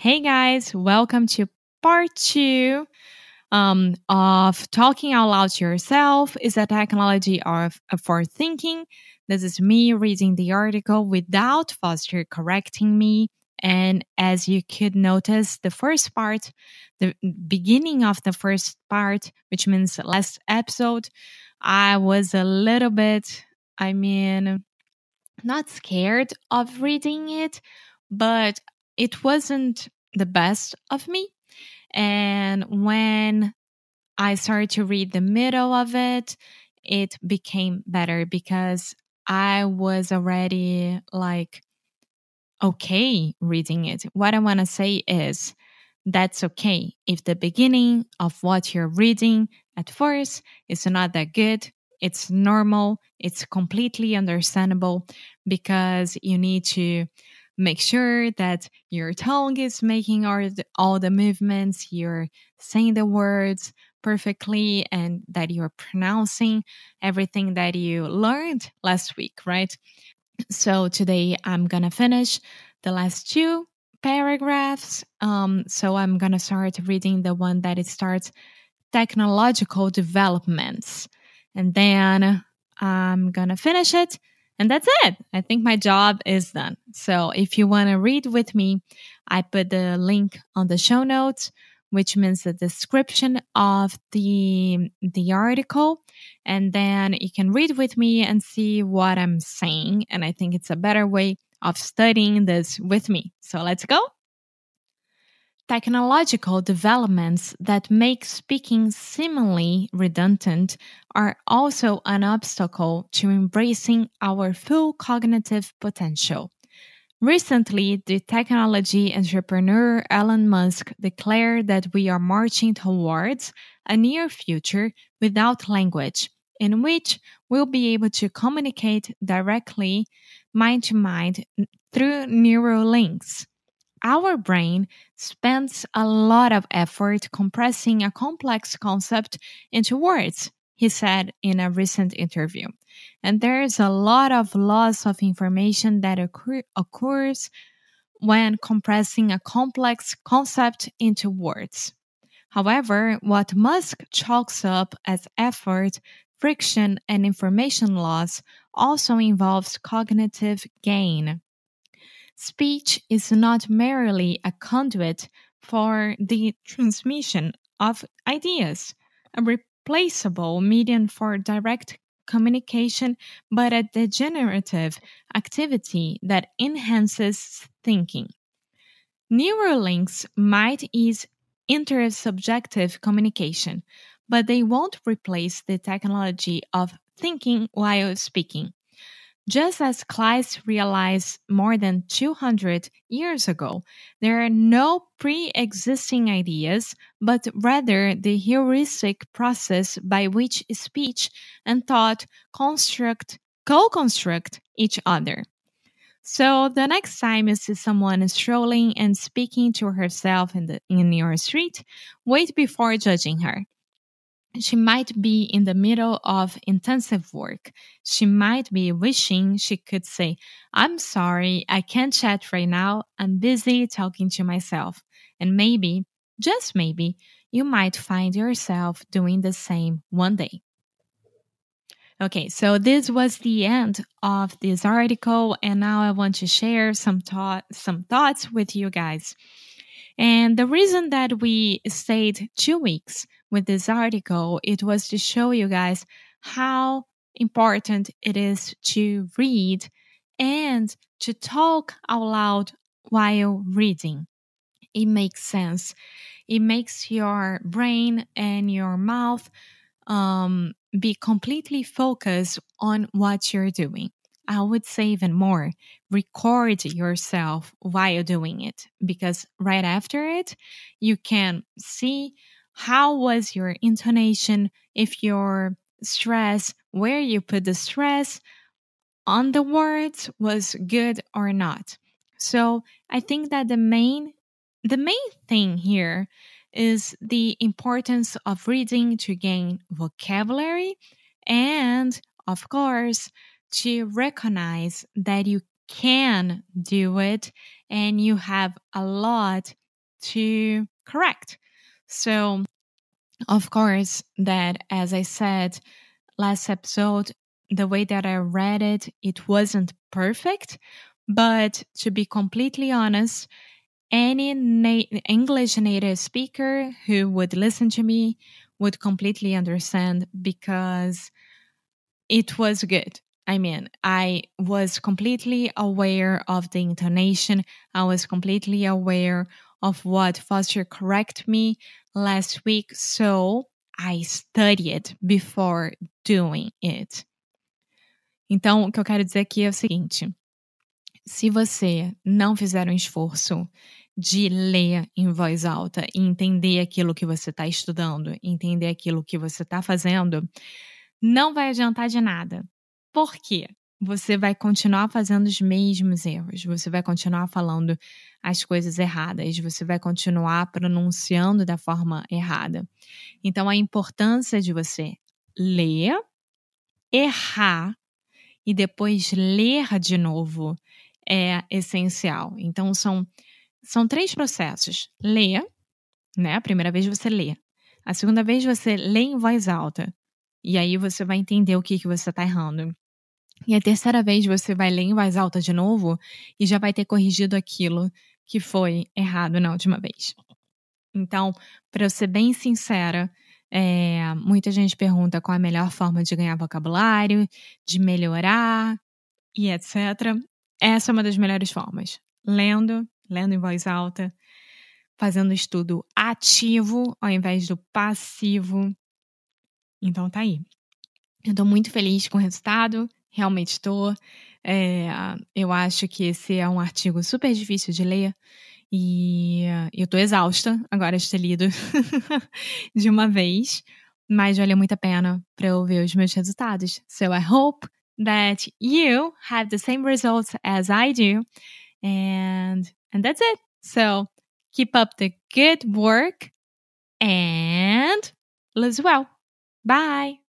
Hey guys, welcome to part two um, of Talking Out Loud to Yourself is a technology of, for thinking. This is me reading the article without Foster correcting me. And as you could notice, the first part, the beginning of the first part, which means last episode, I was a little bit, I mean, not scared of reading it, but it wasn't the best of me. And when I started to read the middle of it, it became better because I was already like, okay reading it. What I want to say is that's okay if the beginning of what you're reading at first is not that good. It's normal. It's completely understandable because you need to make sure that your tongue is making all the, all the movements, you're saying the words perfectly, and that you're pronouncing everything that you learned last week, right? So today I'm gonna finish the last two paragraphs. Um, so I'm gonna start reading the one that it starts technological developments, and then I'm gonna finish it and that's it. I think my job is done. So if you want to read with me, I put the link on the show notes, which means the description of the the article, and then you can read with me and see what I'm saying. And I think it's a better way of studying this with me. So let's go technological developments that make speaking seemingly redundant are also an obstacle to embracing our full cognitive potential. Recently, the technology entrepreneur Elon Musk declared that we are marching towards a near future without language, in which we'll be able to communicate directly mind to mind through neural links. Our brain spends a lot of effort compressing a complex concept into words, he said in a recent interview. And there is a lot of loss of information that occur- occurs when compressing a complex concept into words. However, what Musk chalks up as effort, friction, and information loss also involves cognitive gain. Speech is not merely a conduit for the transmission of ideas, a replaceable medium for direct communication, but a degenerative activity that enhances thinking. Neural links might ease intersubjective communication, but they won't replace the technology of thinking while speaking. Just as Kleist realized more than 200 years ago, there are no pre existing ideas, but rather the heuristic process by which speech and thought construct, co construct each other. So the next time you see someone strolling and speaking to herself in, the, in your street, wait before judging her she might be in the middle of intensive work. She might be wishing she could say, I'm sorry, I can't chat right now. I'm busy talking to myself. And maybe, just maybe, you might find yourself doing the same one day. Okay, so this was the end of this article, and now I want to share some thought, some thoughts with you guys. And the reason that we stayed two weeks with this article, it was to show you guys how important it is to read and to talk out loud while reading. It makes sense. It makes your brain and your mouth um, be completely focused on what you're doing. I would say even more record yourself while doing it because right after it, you can see how was your intonation, if your stress, where you put the stress on the words was good or not. So I think that the main the main thing here is the importance of reading to gain vocabulary and of course to recognize that you can do it and you have a lot to correct. So, of course, that as I said last episode, the way that I read it, it wasn't perfect. But to be completely honest, any na- English native speaker who would listen to me would completely understand because it was good. I mean, I was completely aware of the intonation. I was completely aware of what Foster correct me last week. So I studied before doing it. Então, o que eu quero dizer aqui é o seguinte: se você não fizer um esforço de ler em voz alta e entender aquilo que você está estudando, entender aquilo que você está fazendo, não vai adiantar de nada. Por quê? Você vai continuar fazendo os mesmos erros, você vai continuar falando as coisas erradas, você vai continuar pronunciando da forma errada. Então, a importância de você ler, errar e depois ler de novo é essencial. Então, são, são três processos: ler, né? A primeira vez você lê, a segunda vez você lê em voz alta, e aí você vai entender o que, que você está errando. E a terceira vez você vai ler em voz alta de novo e já vai ter corrigido aquilo que foi errado na última vez. Então, para ser bem sincera, é, muita gente pergunta qual a melhor forma de ganhar vocabulário, de melhorar e etc. Essa é uma das melhores formas. Lendo, lendo em voz alta, fazendo estudo ativo ao invés do passivo. Então tá aí. Eu tô muito feliz com o resultado, realmente estou. É, eu acho que esse é um artigo super difícil de ler. E eu tô exausta agora de ter lido de uma vez, mas valeu muito a pena para eu ver os meus resultados. So I hope that you have the same results as I do. And and that's it. So keep up the good work and live well. Bye.